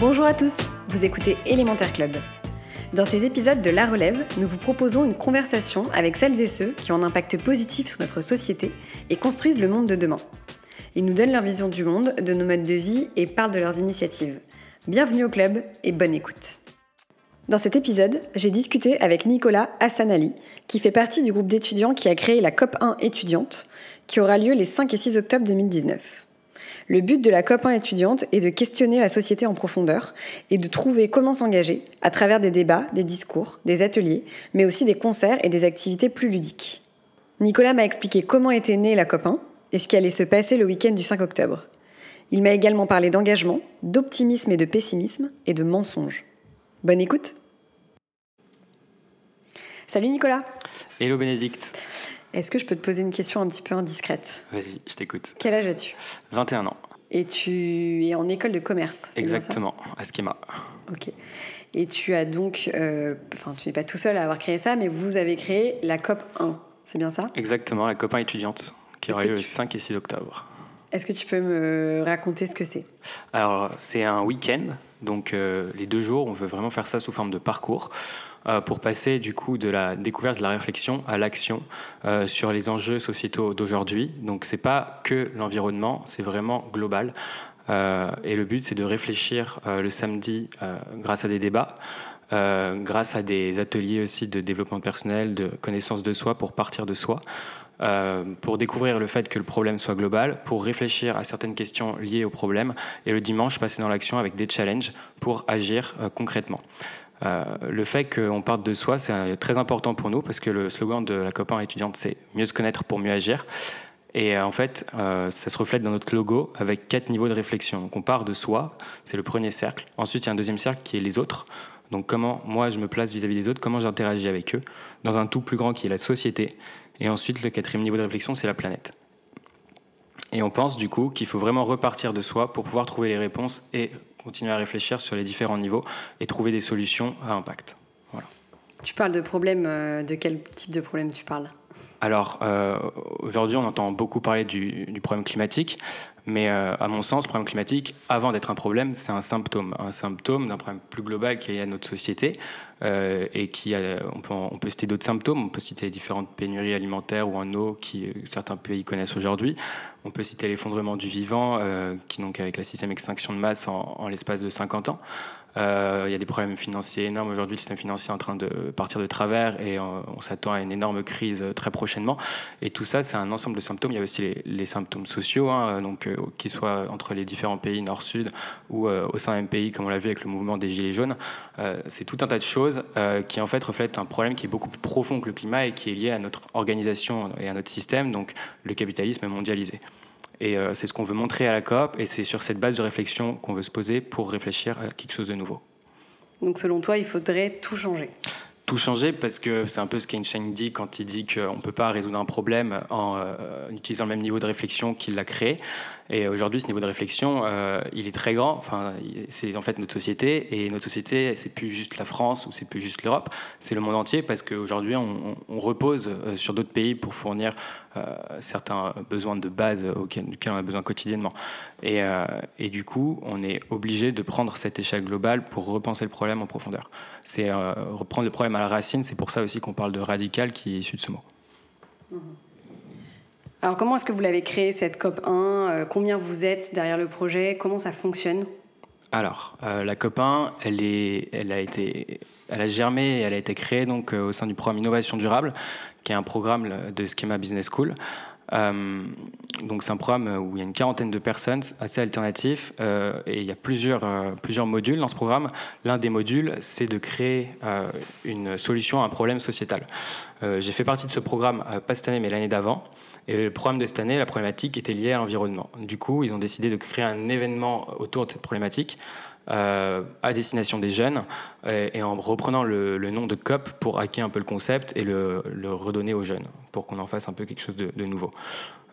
Bonjour à tous, vous écoutez Élémentaire Club. Dans ces épisodes de La Relève, nous vous proposons une conversation avec celles et ceux qui ont un impact positif sur notre société et construisent le monde de demain. Ils nous donnent leur vision du monde, de nos modes de vie et parlent de leurs initiatives. Bienvenue au club et bonne écoute. Dans cet épisode, j'ai discuté avec Nicolas Hassanali, qui fait partie du groupe d'étudiants qui a créé la COP1 étudiante, qui aura lieu les 5 et 6 octobre 2019. Le but de la COP1 étudiante est de questionner la société en profondeur et de trouver comment s'engager à travers des débats, des discours, des ateliers, mais aussi des concerts et des activités plus ludiques. Nicolas m'a expliqué comment était née la COP1 et ce qui allait se passer le week-end du 5 octobre. Il m'a également parlé d'engagement, d'optimisme et de pessimisme et de mensonges. Bonne écoute Salut Nicolas Hello Bénédicte. Est-ce que je peux te poser une question un petit peu indiscrète? Vas-y, je t'écoute. Quel âge as-tu? 21 ans. Et tu es en école de commerce Exactement, à Schema. Ok. Et tu as donc, euh, enfin, tu n'es pas tout seul à avoir créé ça, mais vous avez créé la COP 1, c'est bien ça? Exactement, la copain étudiante qui aura lieu le tu- 5 et 6 octobre. Est-ce que tu peux me raconter ce que c'est? Alors, c'est un week-end, donc euh, les deux jours, on veut vraiment faire ça sous forme de parcours euh, pour passer du coup de la découverte, de la réflexion à l'action euh, sur les enjeux sociétaux d'aujourd'hui. Donc, c'est pas que l'environnement, c'est vraiment global. Euh, et le but, c'est de réfléchir le samedi grâce à des débats. grâce à des ateliers aussi de développement personnel, de connaissance de soi pour partir de soi, pour découvrir le fait que le problème soit global, pour réfléchir à certaines questions liées au problème, et le dimanche passer dans l'action avec des challenges pour agir concrètement. Euh, le fait qu'on parte de soi, c'est euh, très important pour nous parce que le slogan de la copain étudiante, c'est mieux se connaître pour mieux agir. Et euh, en fait, ça se reflète dans notre logo avec quatre niveaux de réflexion. Donc on part de soi, c'est le premier cercle. Ensuite, il y a un deuxième cercle qui est les autres. Donc comment moi je me place vis-à-vis des autres, comment j'interagis avec eux, dans un tout plus grand qui est la société. Et ensuite, le quatrième niveau de réflexion, c'est la planète. Et on pense du coup qu'il faut vraiment repartir de soi pour pouvoir trouver les réponses et continuer à réfléchir sur les différents niveaux et trouver des solutions à impact. Tu parles de problèmes, euh, de quel type de problème tu parles? Alors, euh, aujourd'hui, on entend beaucoup parler du, du problème climatique, mais euh, à mon sens, le problème climatique, avant d'être un problème, c'est un symptôme. Un symptôme d'un problème plus global qui est à notre société euh, et qui, a- on, peut, on peut citer d'autres symptômes. On peut citer les différentes pénuries alimentaires ou en eau qui euh, certains pays connaissent aujourd'hui. On peut citer l'effondrement du vivant, euh, qui, donc, avec la sixième extinction de masse en l'espace de 50 ans. Euh, il y a des problèmes financiers énormes. Aujourd'hui, le système financier est en train de partir de travers et on s'attend à une énorme crise euh, très prochainement. Et tout ça, c'est un ensemble de symptômes. Il y a aussi les, symptômes sociaux, hein, donc euh, qu'ils soient entre les différents pays nord-sud ou au sein d'un pays, comme on l'a vu avec le mouvement des Gilets jaunes. C'est tout un tas de choses qui en fait reflètent un problème qui est beaucoup plus profond que le climat et qui est lié à notre organisation et à notre système, donc le capitalisme mondialisé. Et euh, c'est ce qu'on veut montrer à la COP, et c'est sur cette base de réflexion qu'on veut se poser pour réfléchir à quelque chose de nouveau. Donc selon toi, il faudrait tout changer? Tout changer parce que c'est un peu ce qu'Einstein dit quand il dit qu'on ne peut pas résoudre un problème en euh, utilisant le même niveau de réflexion qu'il l'a créé. Et aujourd'hui, ce niveau de réflexion, euh, il est très grand. Enfin, c'est en fait notre société. Et notre société, c'est plus juste la France ou c'est plus juste l'Europe, c'est le monde entier parce qu'aujourd'hui, on, repose euh, sur d'autres pays pour fournir euh, certains besoins de base auxquels, on a besoin quotidiennement. Et, du coup, on est obligé de prendre cette échelle globale pour repenser le problème en profondeur. C'est reprendre le problème à la racine. C'est pour ça aussi qu'on parle de radical qui est issu de ce mot. Alors comment est-ce que vous l'avez créé cette COP 1 Euh, Combien vous êtes derrière le projet Comment ça fonctionne? Alors, euh, la copain, elle, est, elle, a été, elle a germé et elle a été créée donc, euh, au sein du programme Innovation Durable, qui est un programme de Schema Business School. Donc c'est un programme où il y a une quarantaine de personnes, assez alternatif, et il y a plusieurs, plusieurs modules dans ce programme. L'un des modules, c'est de créer une solution à un problème sociétal. J'ai fait partie de ce programme, pas cette année, mais l'année d'avant. Et le programme de cette année, la problématique était liée à l'environnement. Du coup, ils ont décidé de créer un événement autour de cette problématique euh, à destination des jeunes et, en reprenant le, nom de COP pour hacker un peu le concept et le, redonner aux jeunes pour qu'on en fasse un peu quelque chose de, nouveau.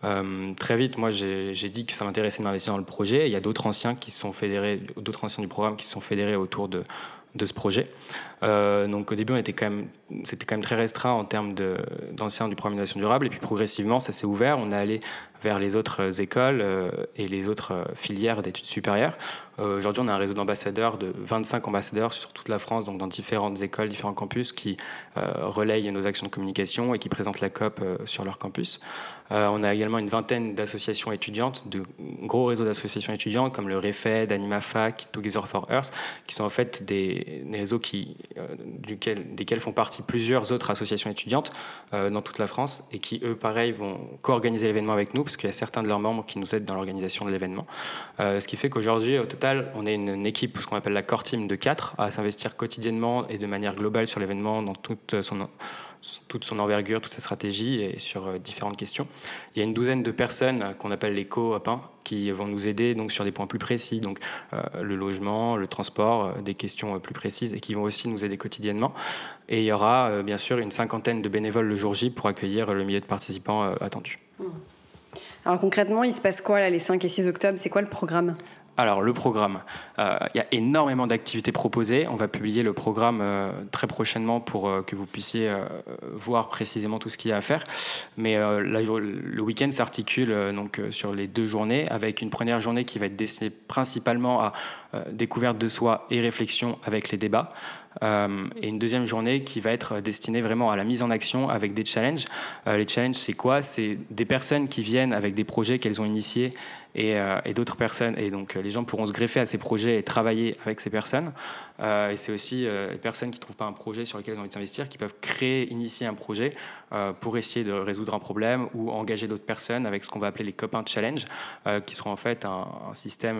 Euh, très vite, moi, j'ai dit que ça m'intéressait de m'investir dans le projet. Il y a d'autres anciens qui sont fédérés, d'autres anciens du programme qui sont fédérés autour de, de ce projet. Euh, donc au début, on était quand même, c'était quand même très restreint en termes d'anciens du programme d'innovation durable. Et puis progressivement, ça s'est ouvert. On est allé vers les autres écoles euh, et les autres filières d'études supérieures. Euh, aujourd'hui, on a un réseau d'ambassadeurs, de 25 ambassadeurs sur toute la France, donc dans différentes écoles, différents campus, qui relayent nos actions de communication et qui présentent la COP sur leur campus. on a également une vingtaine d'associations étudiantes, de gros réseaux d'associations étudiantes comme le REFED, AnimaFac, Together for Earth, qui sont en fait des, réseaux qui euh, duquel, desquels font partie plusieurs autres associations étudiantes euh, dans toute la France et qui, eux, pareil, vont co-organiser l'événement avec nous parce qu'il y a certains de leurs membres qui nous aident dans l'organisation de l'événement. Euh, ce qui fait qu'aujourd'hui, au total, on est une, équipe, ce qu'on appelle la core team de quatre, à s'investir quotidiennement et de manière globale sur l'événement dans toute son toute son envergure, toute sa stratégie et sur différentes questions. Il y a une douzaine de personnes qu'on appelle les co-op qui vont nous aider donc sur des points plus précis, donc euh, le logement, le transport, euh, des questions euh, plus précises et qui vont aussi nous aider quotidiennement. Et il y aura bien sûr une cinquantaine de bénévoles le jour J pour accueillir le millier de participants attendus. Mmh. Alors concrètement, il se passe quoi là les 5 et 6 octobre? C'est quoi le programme? Alors, le programme. Euh, il y a énormément d'activités proposées. On va publier le programme euh, très prochainement pour euh, que vous puissiez voir précisément tout ce qu'il y a à faire. Mais le week-end s'articule donc sur les deux journées, avec une première journée qui va être destinée principalement à découverte de soi et réflexion avec les débats. et une deuxième journée qui va être destinée vraiment à la mise en action avec des challenges. les challenges, c'est quoi? C'est des personnes qui viennent avec des projets qu'elles ont initiés euh, et, d'autres personnes. Et donc euh, les gens pourront se greffer à ces projets et travailler avec ces personnes. Euh, et c'est aussi les personnes qui ne trouvent pas un projet sur lequel elles ont envie de s'investir qui peuvent créer, initier un projet pour essayer de résoudre un problème ou engager d'autres personnes avec ce qu'on va appeler les copains challenge, qui seront en fait un, système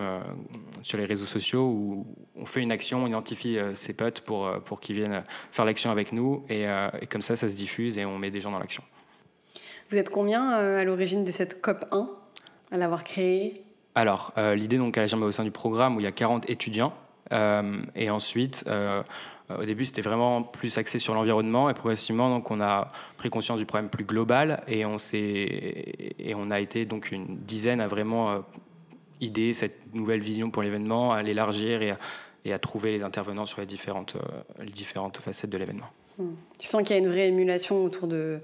sur les réseaux sociaux où on fait une action, on identifie ses potes pour, pour qu'ils viennent faire l'action avec nous et, et comme ça, ça se diffuse et on met des gens dans l'action. Vous êtes combien à l'origine de cette COP 1 à l'avoir créé Alors, euh, l'idée, donc, elle a jamais au sein du programme où il y a 40 étudiants. Euh, et ensuite, euh, au début, c'était vraiment plus axé sur l'environnement. Et progressivement, donc, on a pris conscience du problème plus global. Et on, et on a été donc une dizaine à vraiment idée cette nouvelle vision pour l'événement, à l'élargir et à, et à, trouver les intervenants sur les différentes, les différentes facettes de l'événement. Hmm. Tu sens qu'il y a une vraie émulation autour de,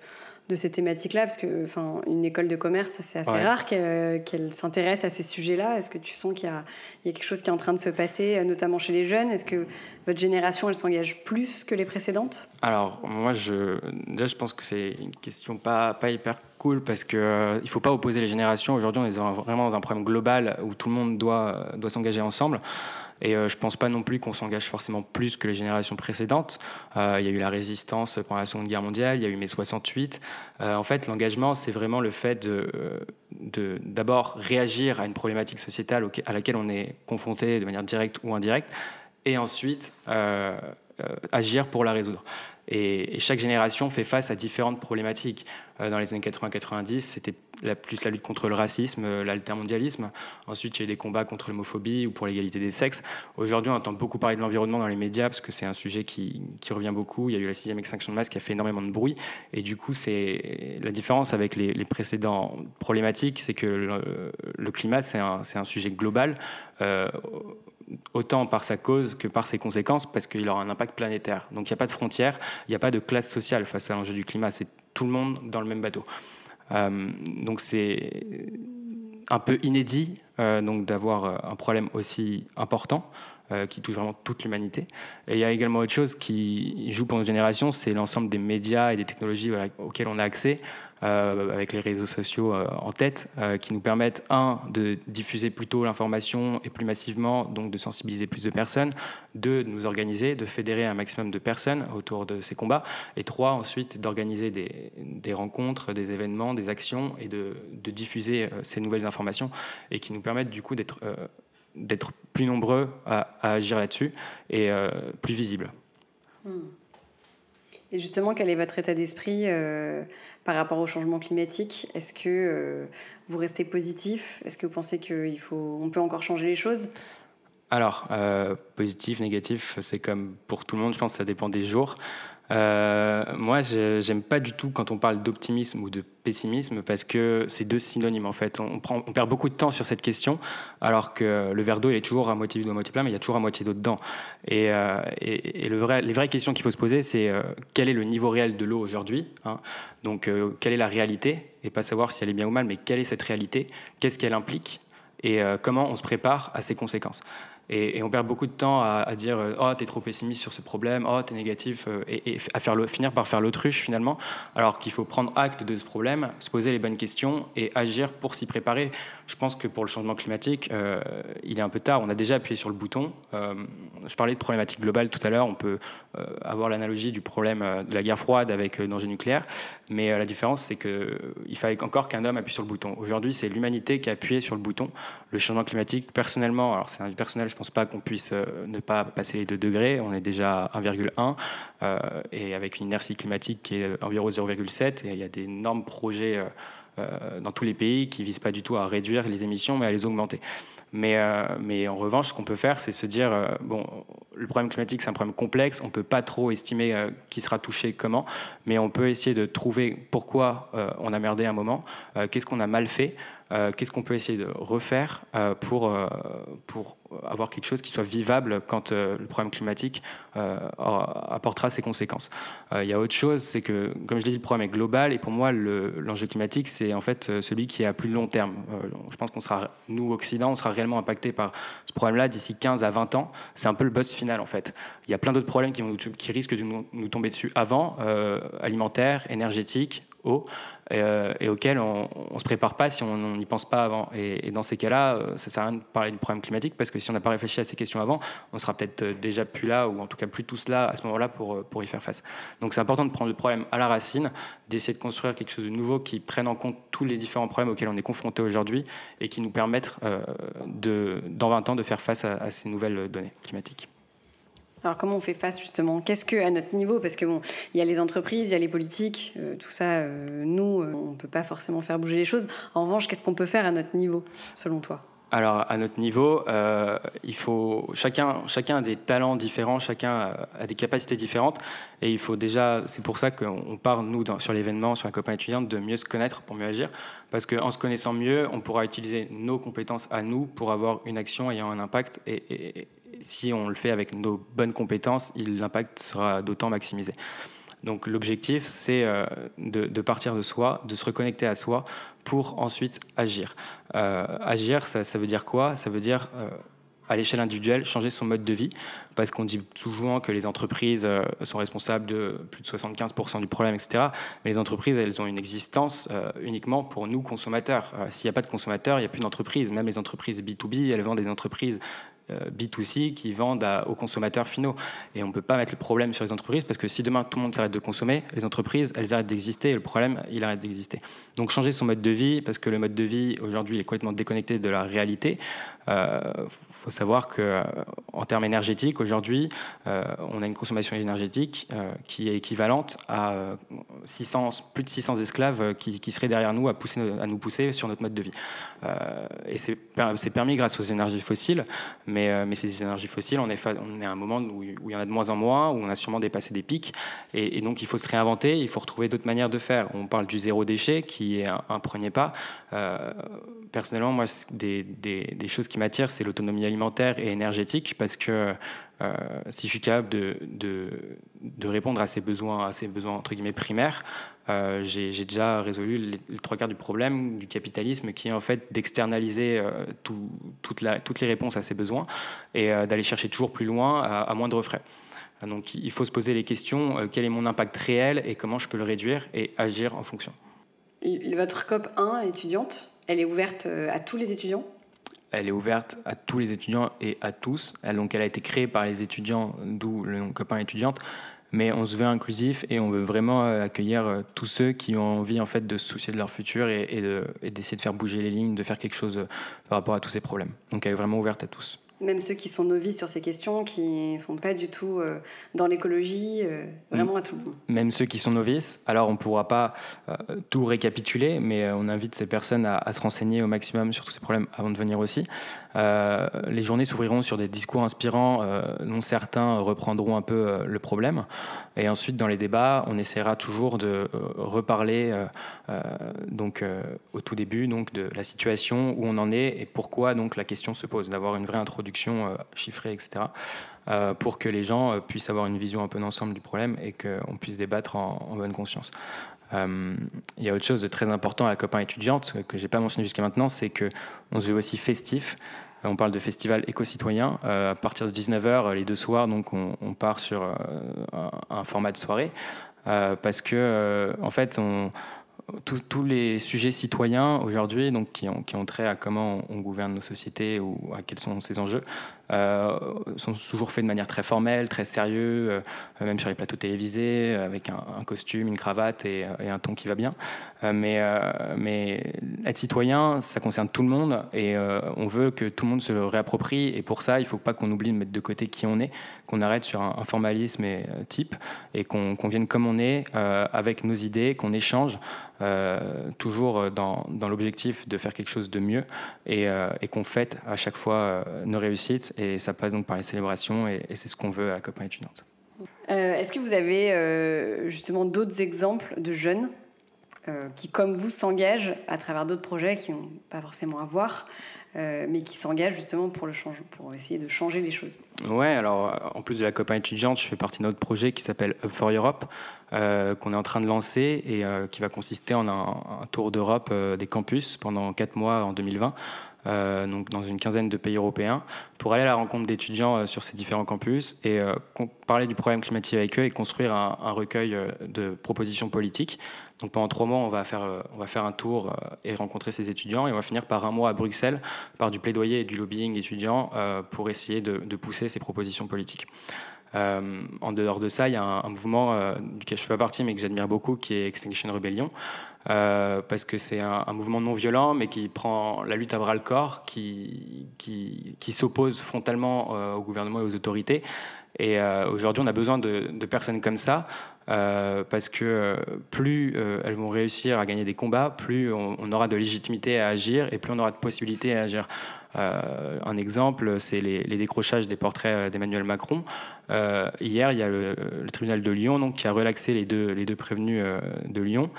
de ces thématiques-là Parce que, enfin, une école de commerce, c'est assez rare qu'elle s'intéresse à ces sujets-là. Est-ce que tu sens qu'il y, a quelque chose qui est en train de se passer, notamment chez les jeunes? Est-ce que votre génération, elle s'engage plus que les précédentes? Alors, moi, je, déjà, je pense que c'est une question pas, pas hyper cool parce que euh, il faut pas opposer les générations. Aujourd'hui, on est vraiment dans un problème global où tout le monde doit, doit s'engager ensemble. Et euh, je pense pas non plus qu'on s'engage forcément plus que les générations précédentes. Euh, il y a eu la résistance pendant la Seconde Guerre mondiale, il y a eu mai 68. Euh, en fait, l'engagement, c'est vraiment le fait de, de d'abord réagir à une problématique sociétale à laquelle on est confronté de manière directe ou indirecte, et ensuite agir pour la résoudre. Et, chaque génération fait face à différentes problématiques. Euh, dans les années 80-90, c'était plus la lutte contre le racisme, euh, l'altermondialisme. Ensuite, il y a eu des combats contre l'homophobie ou pour l'égalité des sexes. Aujourd'hui, on entend beaucoup parler de l'environnement dans les médias parce que c'est un sujet qui, revient beaucoup. Il y a eu la sixième extinction de masse qui a fait énormément de bruit. Et du coup, c'est la différence avec les, précédents problématiques, c'est que le, climat, c'est un, un, sujet global. Euh, autant par sa cause que par ses conséquences, parce qu'il aura un impact planétaire. Donc il n'y a pas de frontières, il n'y a pas de classe sociale face à l'enjeu du climat, c'est tout le monde dans le même bateau. Euh, donc c'est un peu inédit euh, donc d'avoir un problème aussi important. Qui touche vraiment toute l'humanité. Et il y a également autre chose qui joue pour notre génération, c'est l'ensemble des médias et des technologies auxquelles on a accès. Euh, avec les réseaux sociaux euh, en tête, euh, qui nous permettent, un, de diffuser plutôt l'information et plus massivement, donc de sensibiliser plus de personnes, deux, de nous organiser, de fédérer un maximum de personnes autour de ces combats, et trois, ensuite, d'organiser des, rencontres, des événements, des actions, et de diffuser ces nouvelles informations, et qui nous permettent du coup d'être d'être plus nombreux à, agir là-dessus et plus visibles. Hmm. Et justement, quel est votre état d'esprit euh, par rapport au changement climatique? Est-ce que euh, vous restez positif? Est-ce que vous pensez qu'on peut encore changer les choses? Alors, euh, positif, négatif, c'est comme pour tout le monde, je pense que ça dépend des jours. Euh, moi, j'aime pas du tout quand on parle d'optimisme ou de pessimisme parce que c'est deux synonymes en fait. On, perd beaucoup de temps sur cette question alors que le verre d'eau il est toujours à moitié vide ou à moitié plein, mais il y a toujours à moitié d'eau dedans. Et, euh, les vraies questions qu'il faut se poser, c'est euh, quel est le niveau réel de l'eau aujourd'hui hein? Donc, quelle est la réalité? Et pas savoir si elle est bien ou mal, mais quelle est cette réalité? Qu'est-ce qu'elle implique? Et comment on se prépare à ses conséquences? Et, on perd beaucoup de temps à, dire euh, Oh, t'es trop pessimiste sur ce problème, oh, t'es négatif, euh, et, à faire finir par faire l'autruche finalement, alors qu'il faut prendre acte de ce problème, se poser les bonnes questions et agir pour s'y préparer. Je pense que pour le changement climatique, euh, il est un peu tard. On a déjà appuyé sur le bouton. je parlais de problématique globale tout à l'heure. On peut avoir l'analogie du problème de la guerre froide avec le danger nucléaire, mais la différence, c'est qu'il fallait encore qu'un homme appuie sur le bouton. Aujourd'hui, c'est l'humanité qui a appuyé sur le bouton. Le changement climatique, personnellement, alors c'est un personnel, pense pas qu'on puisse euh, ne pas passer les 2 degrés. On est déjà à 1,1 euh, et avec une inertie climatique qui est environ 0,7. Et il y a d'énormes projets euh, dans tous les pays qui visent pas du tout à réduire les émissions, mais à les augmenter. Mais, mais en revanche, ce qu'on peut faire, c'est se dire bon, le problème climatique, c'est un problème complexe. On peut pas trop estimer qui sera touché comment, mais on peut essayer de trouver pourquoi on a merdé un moment, qu'est-ce qu'on a mal fait. Euh, qu'est-ce qu'on peut essayer de refaire euh, pour, euh, pour avoir quelque chose qui soit vivable quand le problème climatique apportera ses conséquences. Il y a autre chose, c'est que, comme je l'ai dit, le problème est global et pour moi, l'enjeu climatique, c'est en fait celui qui est à plus long terme. je pense qu'on sera, nous, Occident, on sera réellement impacté par ce problème-là d'ici 15 à 20 ans. C'est un peu le boss final en fait. Il y a plein d'autres problèmes qui, risquent de nous, nous tomber dessus avant, alimentaires, eau. Euh, et, auquel on ne se prépare pas si on n'y pense pas avant. Et, dans ces cas-là, euh, ça sert à rien de parler du problème climatique parce que si on n'a pas réfléchi à ces questions avant, on sera peut-être euh, déjà plus là ou en tout cas plus tous là à ce moment-là pour, pour y faire face. Donc c'est important de prendre le problème à la racine, d'essayer de construire quelque chose de nouveau qui prenne en compte tous les différents problèmes auxquels on est confronté aujourd'hui et qui nous permettent de, dans 20 ans de faire face à ces nouvelles données climatiques. Alors comment on fait face justement? Qu'est-ce que à notre niveau? Parce que bon, il y a les entreprises, il y a les politiques, euh, tout ça. Euh, nous, euh, on peut pas forcément faire bouger les choses. En revanche, qu'est-ce qu'on peut faire à notre niveau, selon toi? Alors à notre niveau, il faut chacun, chacun a des talents différents, chacun a des capacités différentes, et il faut déjà, c'est pour ça qu'on part nous sur l'événement, sur la copain étudiante, de mieux se connaître pour mieux agir, parce qu'en se connaissant mieux, on pourra utiliser nos compétences à nous pour avoir une action ayant un impact et, si on le fait avec nos bonnes compétences, l'impact sera d'autant maximisé. Donc l'objectif, c'est euh, de, partir de soi, de se reconnecter à soi pour ensuite agir. Euh, agir, ça, veut dire quoi? Ça veut dire euh, à l'échelle individuelle, changer son mode de vie, parce qu'on dit souvent que les entreprises sont responsables de plus de 75% du problème, etc. Mais les entreprises, elles ont une existence uniquement pour nous, consommateurs. S'il n'y a pas de consommateurs, il n'y a plus d'entreprises. Même les entreprises B2B, elles vendent des entreprises B2C qui vendent aux consommateurs finaux. Et on ne peut pas mettre le problème sur les entreprises parce que si demain tout le monde s'arrête de consommer, les entreprises, elles arrêtent d'exister et le problème, il arrête d'exister. Donc changer son mode de vie parce que le mode de vie aujourd'hui est complètement déconnecté de la réalité. Il euh, faut savoir que euh, en termes énergétiques, aujourd'hui, on a une consommation énergétique qui est équivalente à 600, plus de 600 esclaves qui, seraient derrière nous à, pousser, à nous pousser sur notre mode de vie. et c'est permis grâce aux énergies fossiles, mais euh, mais, ces énergies fossiles, on est, à un moment où, il y en a de moins en moins, où on a sûrement dépassé des pics. Et, donc, il faut se réinventer, il faut retrouver d'autres manières de faire. On parle du zéro déchet, qui est un, premier pas. Euh, personnellement, moi, des, choses qui m'attirent, c'est l'autonomie alimentaire et énergétique, parce que euh, si je suis capable de, de, de, répondre à ces besoins, à ces besoins entre guillemets primaires, euh, j'ai déjà résolu les, trois quarts du problème du capitalisme qui est en fait d'externaliser euh, tout, toute toutes les réponses à ses besoins et euh, d'aller chercher toujours plus loin à, à, moindre frais. Donc il faut se poser les questions, quel est mon impact réel et comment je peux le réduire et agir en fonction. Votre COP 1 étudiante, elle est ouverte à tous les étudiants? Elle est ouverte à tous les étudiants et à tous. Elle, donc, elle a été créée par les étudiants, d'où le nom copain étudiante mais on se veut inclusif et on veut vraiment euh, accueillir euh, tous ceux qui ont envie en fait de se soucier de leur futur et, d'essayer de, faire bouger les lignes, de faire quelque chose euh, par rapport à tous ces problèmes. Donc elle est vraiment ouverte à tous. Même ceux qui sont novices sur ces questions, qui ne sont pas du tout dans l'écologie, vraiment à tout le monde. Même ceux qui sont novices. Alors on ne pourra pas tout récapituler, mais on invite ces personnes à, à, se renseigner au maximum sur tous ces problèmes avant de venir aussi. Euh, les journées s'ouvriront sur des discours inspirants euh, dont certains reprendront un peu euh, le problème. Et ensuite, dans les débats, on essaiera toujours de reparler donc, au tout début donc, de la situation où on en est et pourquoi donc, la question se pose, d'avoir une vraie introduction chiffrée, etc. pour que les gens puissent avoir une vision un peu d'ensemble du problème et qu'on puisse débattre en, bonne conscience. il y a autre chose de très important à la copain étudiante que j'ai pas mentionné jusqu'à maintenant, c'est que on se veut aussi festif. On parle de festival éco-citoyen. Euh, à partir de 19h, les deux soirs, donc on, part sur euh, un, format de soirée. Euh, parce que, en fait, on, tous les sujets citoyens aujourd'hui, donc qui ont, qui ont, trait à comment on gouverne nos sociétés ou à quels sont ces enjeux, sont toujours faits de manière très formelle, très sérieux, euh, même sur les plateaux télévisés, avec un, costume, une cravate et, un ton qui va bien. Euh, mais, être citoyen, ça concerne tout le monde et on veut que tout le monde se le réapproprie. Et pour ça, il ne faut pas qu'on oublie de mettre de côté qui on est, qu'on arrête sur un, formalisme et, type et qu'on vienne comme on est, avec nos idées, qu'on échange. toujours dans, l'objectif de faire quelque chose de mieux et qu'on fête à chaque fois nos réussites et ça passe donc par les célébrations, et, c'est ce qu'on veut à la copain étudiante. Euh, est-ce que vous avez euh, justement d'autres exemples de jeunes euh, qui, comme vous, s'engagent à travers d'autres projets qui n'ont pas forcément à voir, mais qui s'engagent justement pour, le change, pour essayer de changer les choses? Ouais, alors en plus de la copain étudiante, je fais partie d'un autre projet qui s'appelle Up for Europe, qu'on est en train de lancer et qui va consister en un, un tour d'Europe des campus pendant quatre mois en 2020 euh, donc dans une quinzaine de pays européens, pour aller à la rencontre d'étudiants euh, sur ces différents campus et euh, parler du problème climatique avec eux et construire un, recueil de propositions politiques. Donc pendant trois mois, on va faire, on va faire un tour et rencontrer ces étudiants et on va finir par un mois à Bruxelles par du plaidoyer et du lobbying étudiant pour essayer de pousser ces propositions politiques. Euh, en dehors de ça, il y a un, mouvement euh, duquel je ne fais pas partie, mais que j'admire beaucoup, qui est Extinction Rebellion, euh, parce que c'est un, mouvement non violent, mais qui prend la lutte à bras le corps, qui, qui, s'oppose frontalement au gouvernement et aux autorités. Et aujourd'hui, on a besoin de, personnes comme ça, parce que plus elles vont réussir à gagner des combats, plus on, aura de légitimité à agir et plus on aura de possibilités à agir. Euh, un exemple, c'est les, décrochages des portraits euh, d'Emmanuel Macron. Euh, hier, il y a le, tribunal de Lyon qui a relaxé les deux, prévenus de Lyon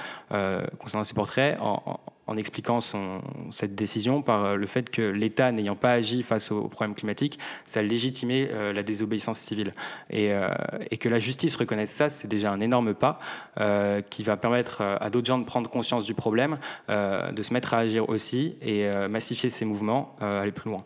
concernant ces portraits expliquant son, cette décision par le fait que l'État n'ayant pas agi face aux problèmes climatiques, ça légitimait la désobéissance civile. Et, et, que la justice reconnaisse ça, c'est déjà un énorme pas qui va permettre à d'autres gens de prendre conscience du problème, de se mettre à agir aussi et massifier ces mouvements aller plus loin.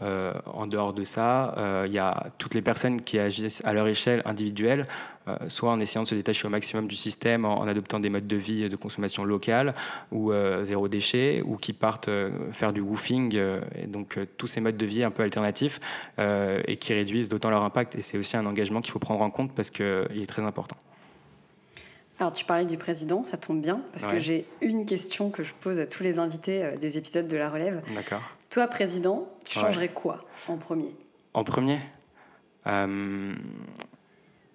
Euh, en dehors de ça, euh, il y a toutes les personnes qui agissent à leur échelle individuelle, euh, soit en essayant de se détacher au maximum du système, en, adoptant des modes de vie de consommation locale ou zéro déchet, ou qui partent faire du woofing, et donc tous ces modes de vie un peu alternatifs et qui réduisent d'autant leur impact. Et c'est aussi un engagement qu'il faut prendre en compte parce qu'il est très important. Alors, tu parlais du président, ça tombe bien, parce que j'ai une question que je pose à tous les invités des épisodes de La Relève. D'accord. Toi, président, tu changerais quoi en premier? En premier euh,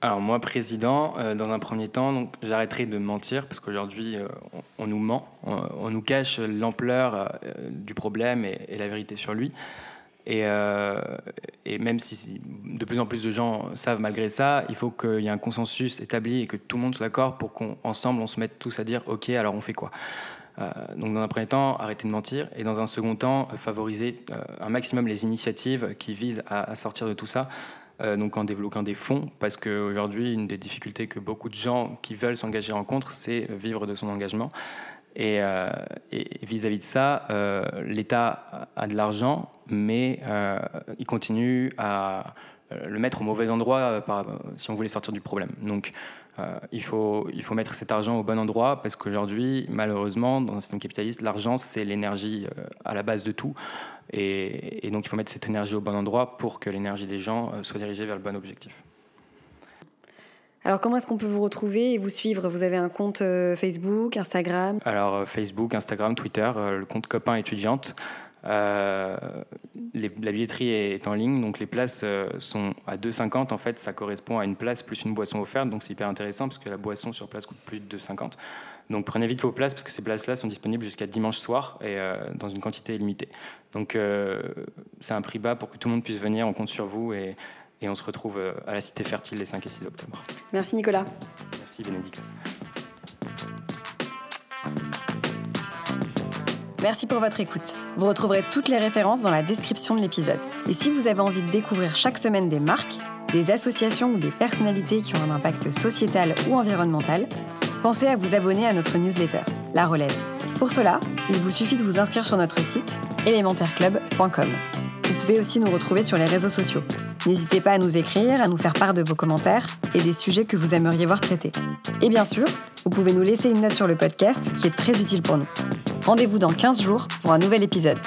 Alors, moi, président, euh, dans un premier temps, j'arrêterai de mentir, parce qu'aujourd'hui, euh, on, nous ment, on, nous cache l'ampleur du problème et, la vérité sur lui. Et, et, même si de plus en plus de gens savent malgré ça, il faut qu'il y ait un consensus établi et que tout le monde soit d'accord pour qu'ensemble on se mette tous à dire ok alors on fait quoi? Euh, donc dans un premier temps, arrêter de mentir, et dans un second temps, favoriser euh, un maximum les initiatives qui visent à, sortir de tout ça. donc en développant des fonds, parce qu'aujourd'hui, une des difficultés que beaucoup de gens qui veulent s'engager rencontrent, c'est vivre de son engagement. Et, vis-à-vis de ça, l'État a de l'argent, mais il continue à le mettre au mauvais endroit si on voulait sortir du problème. Donc, euh, il, faut, il faut mettre cet argent au bon endroit parce qu'aujourd'hui, malheureusement, dans un système capitaliste, l'argent, c'est l'énergie euh, à la base de tout. Et, donc, il faut mettre cette énergie au bon endroit pour que l'énergie des gens euh, soit dirigée vers le bon objectif. Alors, comment est-ce qu'on peut vous retrouver et vous suivre? Vous avez un compte Facebook, Instagram? Alors, Facebook, Instagram, Twitter, le compte Copain Étudiante. Euh, la billetterie est en ligne, donc les places euh, sont à 2,50. En fait, ça correspond à une place plus une boisson offerte, donc c'est hyper intéressant parce que la boisson sur place coûte plus de 2,50. Donc prenez vite vos places parce que ces places-là sont disponibles jusqu'à dimanche soir et euh, dans une quantité limitée. Donc c'est un prix bas pour que tout le monde puisse venir. On compte sur vous et, et on se retrouve à la Cité Fertile les 5 et 6 octobre. Merci Nicolas. Merci Bénédicte. Merci pour votre écoute. Vous retrouverez toutes les références dans la description de l'épisode. Et si vous avez envie de découvrir chaque semaine des marques, des associations ou des personnalités qui ont un impact sociétal ou environnemental, pensez à vous abonner à notre newsletter, La Relève. Pour cela, il vous suffit de vous inscrire sur notre site élémentaireclub.com. Vous pouvez aussi nous retrouver sur les réseaux sociaux. N'hésitez pas à nous écrire, à nous faire part de vos commentaires et des sujets que vous aimeriez voir traités. Et bien sûr, vous pouvez nous laisser une note sur le podcast qui est très utile pour nous. Rendez-vous dans 15 jours pour un nouvel épisode.